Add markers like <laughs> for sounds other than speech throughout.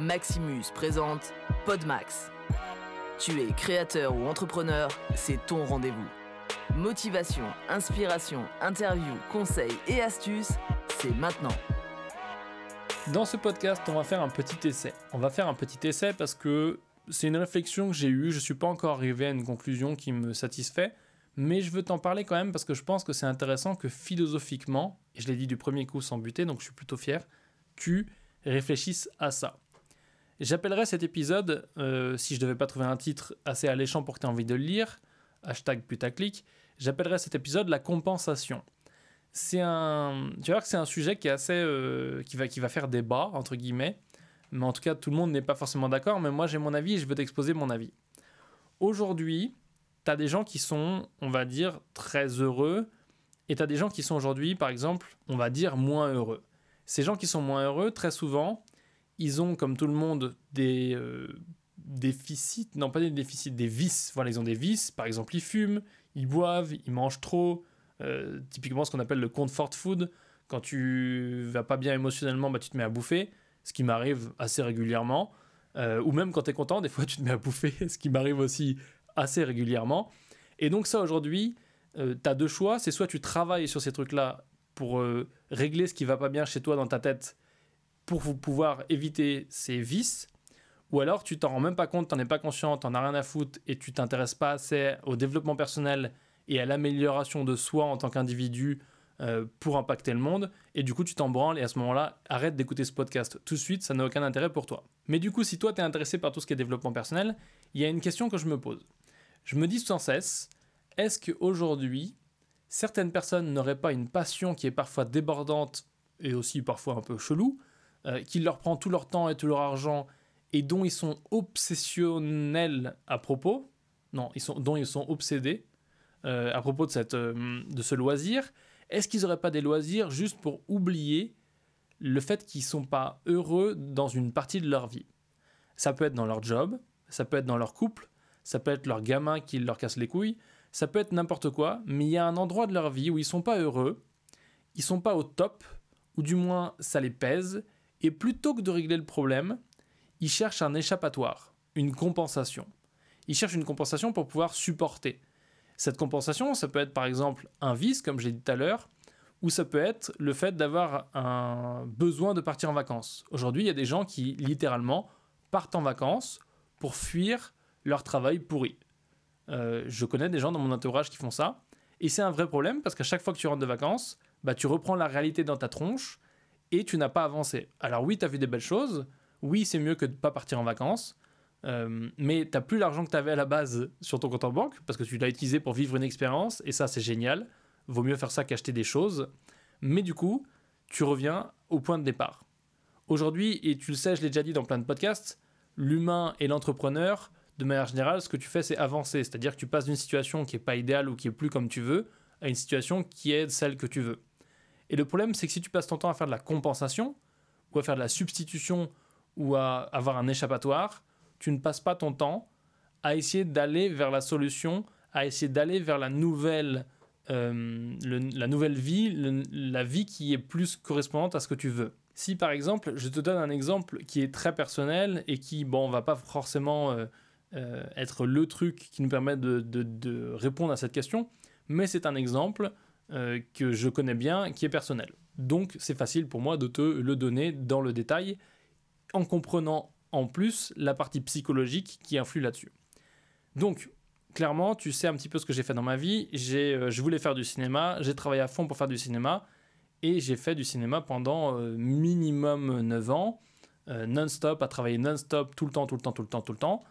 Maximus présente Podmax. Tu es créateur ou entrepreneur, c'est ton rendez-vous. Motivation, inspiration, interview, conseils et astuces, c'est maintenant. Dans ce podcast, on va faire un petit essai. On va faire un petit essai parce que c'est une réflexion que j'ai eue. Je ne suis pas encore arrivé à une conclusion qui me satisfait, mais je veux t'en parler quand même parce que je pense que c'est intéressant que philosophiquement, et je l'ai dit du premier coup sans buter, donc je suis plutôt fier, tu réfléchisses à ça. J'appellerais cet épisode, euh, si je devais pas trouver un titre assez alléchant pour que tu aies envie de le lire, hashtag putaclic, j'appellerais cet épisode la compensation. C'est un, tu vois que c'est un sujet qui est assez, euh, qui va, qui va faire débat entre guillemets, mais en tout cas tout le monde n'est pas forcément d'accord. Mais moi j'ai mon avis et je veux t'exposer mon avis. Aujourd'hui, tu as des gens qui sont, on va dire, très heureux, et tu as des gens qui sont aujourd'hui, par exemple, on va dire, moins heureux. Ces gens qui sont moins heureux, très souvent, ils ont, comme tout le monde, des euh, déficits, non pas des déficits, des vices. Voilà, ils ont des vices, par exemple, ils fument, ils boivent, ils mangent trop, euh, typiquement ce qu'on appelle le comfort food. Quand tu vas pas bien émotionnellement, bah, tu te mets à bouffer, ce qui m'arrive assez régulièrement. Euh, ou même quand tu es content, des fois tu te mets à bouffer, <laughs> ce qui m'arrive aussi assez régulièrement. Et donc ça aujourd'hui, tu as deux choix, c'est soit tu travailles sur ces trucs-là pour régler ce qui va pas bien chez toi dans ta tête pour pouvoir éviter ces vices, ou alors tu t'en rends même pas compte, t'en es pas conscient, t'en as rien à foutre et tu t'intéresses pas assez au développement personnel et à l'amélioration de soi en tant qu'individu euh, pour impacter le monde, et du coup tu t'en branles et à ce moment-là, arrête d'écouter ce podcast tout de suite, ça n'a aucun intérêt pour toi. Mais du coup, si toi tu es intéressé par tout ce qui est développement personnel, il y a une question que je me pose. Je me dis sans cesse, est-ce qu'aujourd'hui, certaines personnes n'auraient pas une passion qui est parfois débordante et aussi parfois un peu chelou, euh, qui leur prend tout leur temps et tout leur argent et dont ils sont obsessionnels à propos, non, ils sont, dont ils sont obsédés euh, à propos de, cette, euh, de ce loisir, est-ce qu'ils n'auraient pas des loisirs juste pour oublier le fait qu'ils ne sont pas heureux dans une partie de leur vie? Ça peut être dans leur job, ça peut être dans leur couple, ça peut être leur gamin qui leur casse les couilles, ça peut être n'importe quoi, mais il y a un endroit de leur vie où ils sont pas heureux, ils sont pas au top, ou du moins ça les pèse, et plutôt que de régler le problème, ils cherchent un échappatoire, une compensation. Ils cherchent une compensation pour pouvoir supporter. Cette compensation, ça peut être par exemple un vice, comme j'ai dit tout à l'heure, ou ça peut être le fait d'avoir un besoin de partir en vacances. Aujourd'hui, il y a des gens qui littéralement partent en vacances pour fuir leur travail pourri. Euh, je connais des gens dans mon entourage qui font ça, et c'est un vrai problème parce qu'à chaque fois que tu rentres de vacances, bah, tu reprends la réalité dans ta tronche et tu n'as pas avancé. Alors oui, tu as vu des belles choses, oui, c'est mieux que de ne pas partir en vacances, euh, mais tu n'as plus l'argent que tu avais à la base sur ton compte en banque, parce que tu l'as utilisé pour vivre une expérience, et ça c'est génial, vaut mieux faire ça qu'acheter des choses, mais du coup, tu reviens au point de départ. Aujourd'hui, et tu le sais, je l'ai déjà dit dans plein de podcasts, l'humain et l'entrepreneur, de manière générale, ce que tu fais, c'est avancer, c'est-à-dire que tu passes d'une situation qui n'est pas idéale ou qui est plus comme tu veux, à une situation qui est celle que tu veux. Et le problème, c'est que si tu passes ton temps à faire de la compensation, ou à faire de la substitution, ou à avoir un échappatoire, tu ne passes pas ton temps à essayer d'aller vers la solution, à essayer d'aller vers la nouvelle, euh, la nouvelle vie, la vie qui est plus correspondante à ce que tu veux. Si par exemple, je te donne un exemple qui est très personnel et qui, bon, va pas forcément euh, euh, être le truc qui nous permet de, de répondre à cette question, mais c'est un exemple euh, que je connais bien, qui est personnel. Donc c'est facile pour moi de te le donner dans le détail, en comprenant en plus la partie psychologique qui influe là-dessus. Donc, clairement, tu sais un petit peu ce que j'ai fait dans ma vie. Euh, je voulais faire du cinéma, j'ai travaillé à fond pour faire du cinéma, et j'ai fait du cinéma pendant euh, minimum 9 ans, non-stop, à travailler non-stop, tout le temps, tout le temps, tout le temps, tout le temps.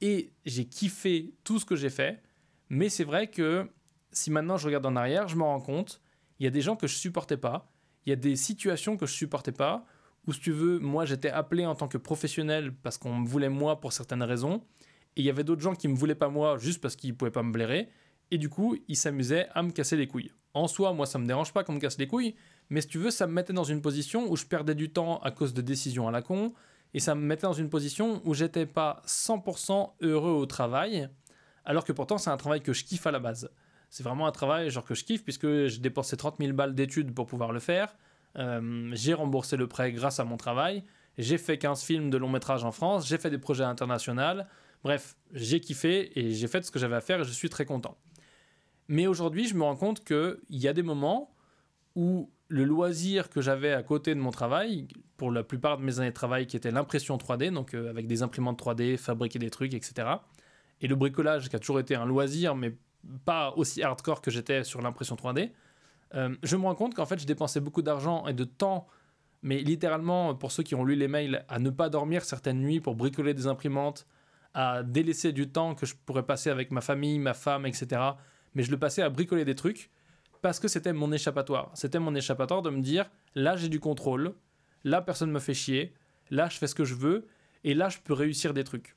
Et j'ai kiffé tout ce que j'ai fait, mais c'est vrai que si maintenant je regarde en arrière, je me rends compte, il y a des gens que je supportais pas, il y a des situations que je supportais pas, où si tu veux, moi j'étais appelé en tant que professionnel parce qu'on me voulait moi pour certaines raisons, et il y avait d'autres gens qui me voulaient pas moi juste parce qu'ils pouvaient pas me blairer, et du coup ils s'amusaient à me casser les couilles. En soi, moi ça me dérange pas qu'on me casse les couilles, mais si tu veux, ça me mettait dans une position où je perdais du temps à cause de décisions à la con, et ça me mettait dans une position où j'étais pas 100% heureux au travail, alors que pourtant c'est un travail que je kiffe à la base c'est vraiment un travail genre que je kiffe puisque j'ai dépensé 30 000 balles d'études pour pouvoir le faire. Euh, j'ai remboursé le prêt grâce à mon travail. j'ai fait 15 films de long métrage en France, j'ai fait des projets internationaux. Bref, j'ai kiffé et j'ai fait ce que j'avais à faire et je suis très content. Mais aujourd'hui, je me rends compte qu'il y a des moments où le loisir que j'avais à côté de mon travail, pour la plupart de mes années de travail, qui était l'impression 3D, donc euh, avec des imprimantes 3D, fabriquer des trucs, etc. Et le bricolage, qui a toujours été un loisir, mais pas aussi hardcore que j'étais sur l'impression 3D, euh, je me rends compte qu'en fait, je dépensais beaucoup d'argent et de temps, mais littéralement, pour ceux qui ont lu les mails, à ne pas dormir certaines nuits pour bricoler des imprimantes, à délaisser du temps que je pourrais passer avec ma famille, ma femme, etc. Mais je le passais à bricoler des trucs parce que c'était mon échappatoire. C'était mon échappatoire de me dire, là j'ai du contrôle, là personne me fait chier, là je fais ce que je veux, et là je peux réussir des trucs.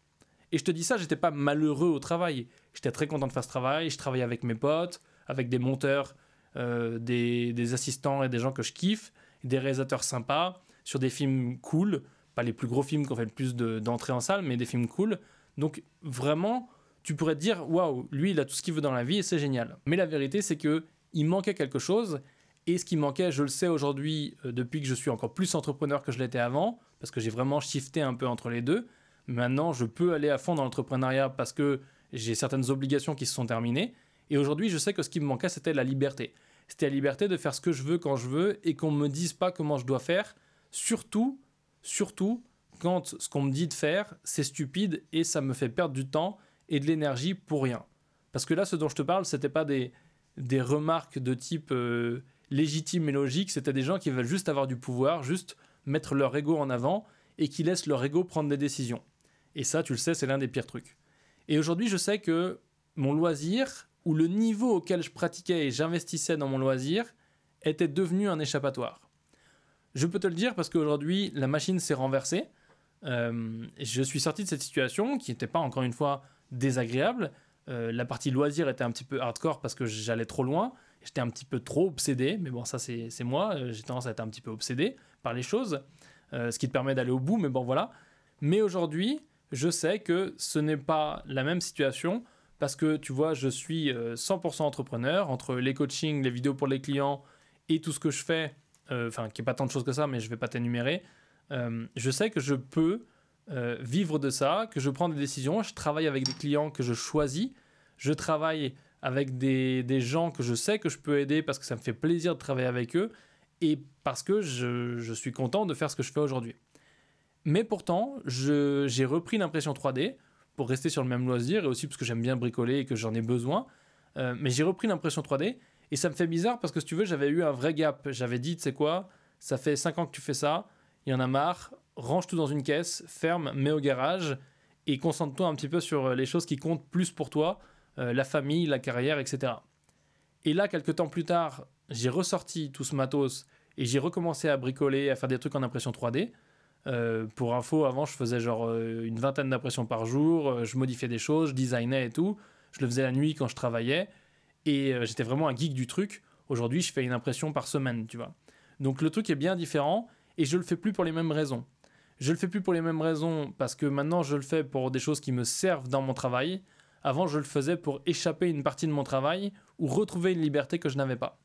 Et je te dis ça, j'étais pas malheureux au travail. J'étais très content de faire ce travail, je travaillais avec mes potes, avec des monteurs euh, des, assistants et des gens que je kiffe, des réalisateurs sympas, sur des films cool, pas les plus gros films qu'on fait le plus d'entrées en salle, mais des films cool. Donc vraiment, tu pourrais te dire, waouh, lui, il a tout ce qu'il veut dans la vie et c'est génial. Mais la vérité, c'est que il manquait quelque chose. Et ce qui manquait, je le sais aujourd'hui, euh, depuis que je suis encore plus entrepreneur que je l'étais avant, parce que j'ai vraiment shifté un peu entre les deux. Maintenant, je peux aller à fond dans l'entrepreneuriat parce que j'ai certaines obligations qui se sont terminées. Et aujourd'hui, je sais que ce qui me manquait, c'était la liberté. C'était la liberté de faire ce que je veux quand je veux et qu'on ne me dise pas comment je dois faire. Surtout, surtout, quand ce qu'on me dit de faire, c'est stupide et ça me fait perdre du temps et de l'énergie pour rien. Parce que là, ce dont je te parle, c'était pas des, des remarques de type euh, légitime et logique, c'était des gens qui veulent juste avoir du pouvoir, juste mettre leur ego en avant et qui laissent leur ego prendre des décisions. Et ça, tu le sais, c'est l'un des pires trucs. Et aujourd'hui, je sais que mon loisir, où le niveau auquel je pratiquais et j'investissais dans mon loisir était devenu un échappatoire. Je peux te le dire parce qu'aujourd'hui, la machine s'est renversée. Euh, je suis sorti de cette situation qui n'était pas encore une fois désagréable. Euh, la partie loisir était un petit peu hardcore parce que j'allais trop loin. J'étais un petit peu trop obsédé, mais bon, ça c'est moi. Euh, j'ai tendance à être un petit peu obsédé par les choses, ce qui te permet d'aller au bout, mais bon voilà. Mais aujourd'hui, je sais que ce n'est pas la même situation parce que tu vois, je suis 100% euh, entrepreneur entre les coachings, les vidéos pour les clients et tout ce que je fais, euh, enfin, qui n'est pas tant de choses que ça, mais je ne vais pas t'énumérer. Euh, je sais que je peux vivre de ça, que je prends des décisions, je travaille avec des clients que je choisis, je travaille avec des, des, gens que je sais que je peux aider parce que ça me fait plaisir de travailler avec eux et parce que je, je suis content de faire ce que je fais aujourd'hui. Mais pourtant, j'ai repris l'impression 3D pour rester sur le même loisir et aussi parce que j'aime bien bricoler et que j'en ai besoin. Euh, mais j'ai repris l'impression 3D et ça me fait bizarre parce que si tu veux, j'avais eu un vrai gap. J'avais dit, tu sais quoi, ça fait 5 ans que tu fais ça, il y en a marre, range tout dans une caisse, ferme, mets au garage et concentre-toi un petit peu sur les choses qui comptent plus pour toi, euh, la famille, la carrière, etc. Et là, quelques temps plus tard, j'ai ressorti tout ce matos et j'ai recommencé à bricoler, à faire des trucs en impression 3D. Euh, pour info, avant, je faisais genre euh, une vingtaine d'impressions par jour, euh, je modifiais des choses, je designais et tout. Je le faisais la nuit quand je travaillais et j'étais vraiment un geek du truc. Aujourd'hui, je fais une impression par semaine, tu vois. Donc le truc est bien différent et je le fais plus pour les mêmes raisons. Je le fais plus pour les mêmes raisons parce que maintenant je le fais pour des choses qui me servent dans mon travail. Avant, je le faisais pour échapper une partie de mon travail ou retrouver une liberté que je n'avais pas.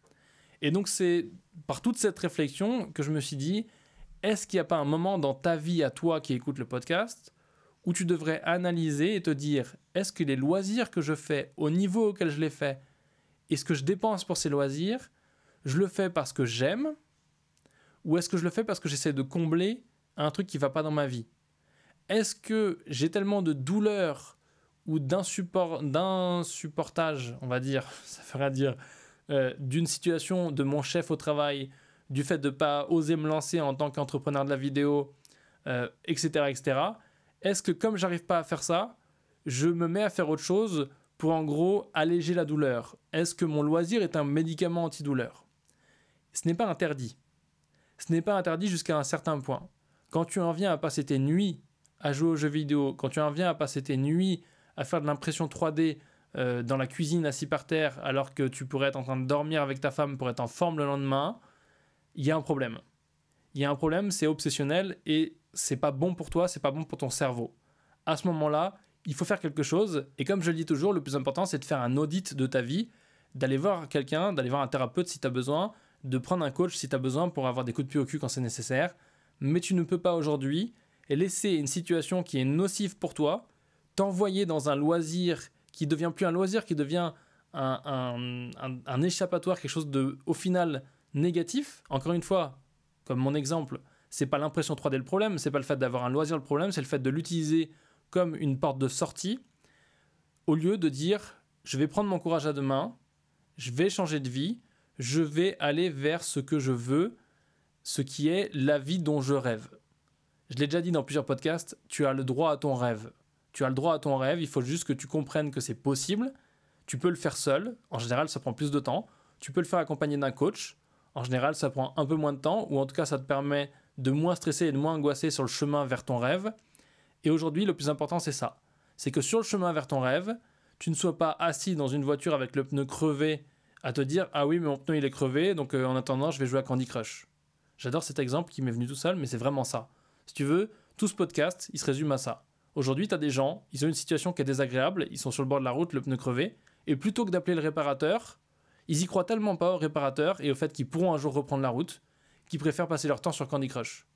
Et donc c'est par toute cette réflexion que je me suis dit, est-ce qu'il n'y a pas un moment dans ta vie à toi qui écoute le podcast où tu devrais analyser et te dire est-ce que les loisirs que je fais au niveau auquel je les fais et ce que je dépense pour ces loisirs, je le fais parce que j'aime ou est-ce que je le fais parce que j'essaie de combler un truc qui ne va pas dans ma vie? Est-ce que j'ai tellement de douleur ou d'insupportage, on va dire, <laughs> ça ferait dire, euh, d'une situation de mon chef au travail du fait de ne pas oser me lancer en tant qu'entrepreneur de la vidéo, etc., euh, etc. Est-ce que comme j'arrive pas à faire ça, je me mets à faire autre chose pour en gros alléger la douleur? Est-ce que mon loisir est un médicament antidouleur? Ce n'est pas interdit. Ce n'est pas interdit jusqu'à un certain point. Quand tu en viens à passer tes nuits à jouer aux jeux vidéo, quand tu en viens à passer tes nuits à faire de l'impression 3D euh, dans la cuisine assis par terre alors que tu pourrais être en train de dormir avec ta femme pour être en forme le lendemain, il y a un problème. Il y a un problème, c'est obsessionnel et c'est pas bon pour toi, c'est pas bon pour ton cerveau. À ce moment-là, il faut faire quelque chose et comme je le dis toujours, le plus important c'est de faire un audit de ta vie, d'aller voir quelqu'un, d'aller voir un thérapeute si tu as besoin, de prendre un coach si tu as besoin pour avoir des coups de pied au cul quand c'est nécessaire mais tu ne peux pas aujourd'hui laisser une situation qui est nocive pour toi t'envoyer dans un loisir qui devient plus un loisir, qui devient un, un, échappatoire, quelque chose de, au final, négatif. Encore une fois, comme mon exemple, c'est pas l'impression 3D le problème, c'est pas le fait d'avoir un loisir le problème, c'est le fait de l'utiliser comme une porte de sortie, au lieu de dire je vais prendre mon courage à deux mains, je vais changer de vie, je vais aller vers ce que je veux, ce qui est la vie dont je rêve. Je l'ai déjà dit dans plusieurs podcasts, tu as le droit à ton rêve. Tu as le droit à ton rêve, il faut juste que tu comprennes que c'est possible. Tu peux le faire seul, en général ça prend plus de temps. Tu peux le faire accompagné d'un coach, en général ça prend un peu moins de temps, ou en tout cas ça te permet de moins stresser et de moins angoisser sur le chemin vers ton rêve. Et aujourd'hui, le plus important, c'est ça. C'est que sur le chemin vers ton rêve, tu ne sois pas assis dans une voiture avec le pneu crevé à te dire Ah oui, mais mon pneu il est crevé, donc euh, en attendant, je vais jouer à Candy Crush. J'adore cet exemple qui m'est venu tout seul, mais c'est vraiment ça. Si tu veux, tout ce podcast, il se résume à ça. Aujourd'hui, tu as des gens, ils ont une situation qui est désagréable, ils sont sur le bord de la route, le pneu crevé, et plutôt que d'appeler le réparateur, ils y croient tellement pas au réparateur et au fait qu'ils pourront un jour reprendre la route, qu'ils préfèrent passer leur temps sur Candy Crush.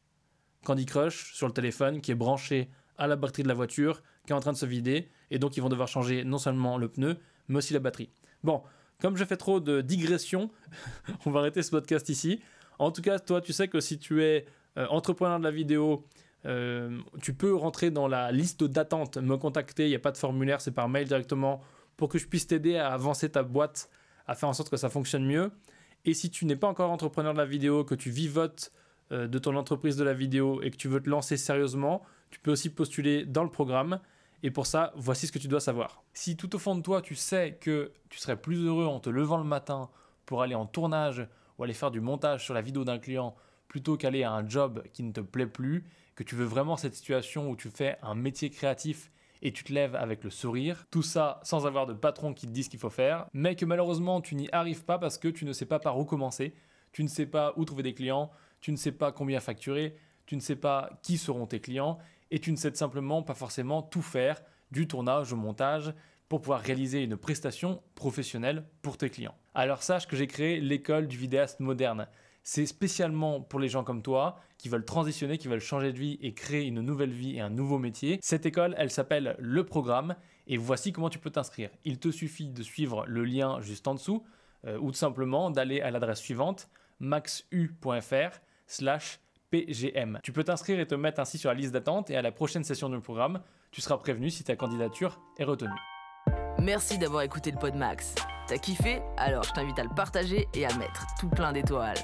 Candy Crush sur le téléphone qui est branché à la batterie de la voiture, qui est en train de se vider, et donc ils vont devoir changer non seulement le pneu, mais aussi la batterie. Bon, comme je fais trop de digressions, <laughs> on va arrêter ce podcast ici. En tout cas, toi, tu sais que si tu es euh, entrepreneur de la vidéo, euh, tu peux rentrer dans la liste d'attente, me contacter, il n'y a pas de formulaire, c'est par mail directement, pour que je puisse t'aider à avancer ta boîte, à faire en sorte que ça fonctionne mieux. Et si tu n'es pas encore entrepreneur de la vidéo, que tu vivotes euh, de ton entreprise de la vidéo et que tu veux te lancer sérieusement, tu peux aussi postuler dans le programme. Et pour ça, voici ce que tu dois savoir. Si tout au fond de toi, tu sais que tu serais plus heureux en te levant le matin pour aller en tournage ou aller faire du montage sur la vidéo d'un client plutôt qu'aller à un job qui ne te plaît plus, que tu veux vraiment cette situation où tu fais un métier créatif et tu te lèves avec le sourire, tout ça sans avoir de patron qui te dise ce qu'il faut faire, mais que malheureusement tu n'y arrives pas parce que tu ne sais pas par où commencer, tu ne sais pas où trouver des clients, tu ne sais pas combien facturer, tu ne sais pas qui seront tes clients. Et tu ne sais simplement pas forcément tout faire du tournage au montage pour pouvoir réaliser une prestation professionnelle pour tes clients. Alors sache que j'ai créé l'école du vidéaste moderne. C'est spécialement pour les gens comme toi qui veulent transitionner, qui veulent changer de vie et créer une nouvelle vie et un nouveau métier. Cette école, elle s'appelle Le Programme et voici comment tu peux t'inscrire. Il te suffit de suivre le lien juste en dessous euh, ou tout simplement d'aller à l'adresse suivante maxu.fr slash pgm. Tu peux t'inscrire et te mettre ainsi sur la liste d'attente et à la prochaine session du programme, tu seras prévenu si ta candidature est retenue. Merci d'avoir écouté le Pod Max. T'as kiffé? Alors je t'invite à le partager et à mettre tout plein d'étoiles.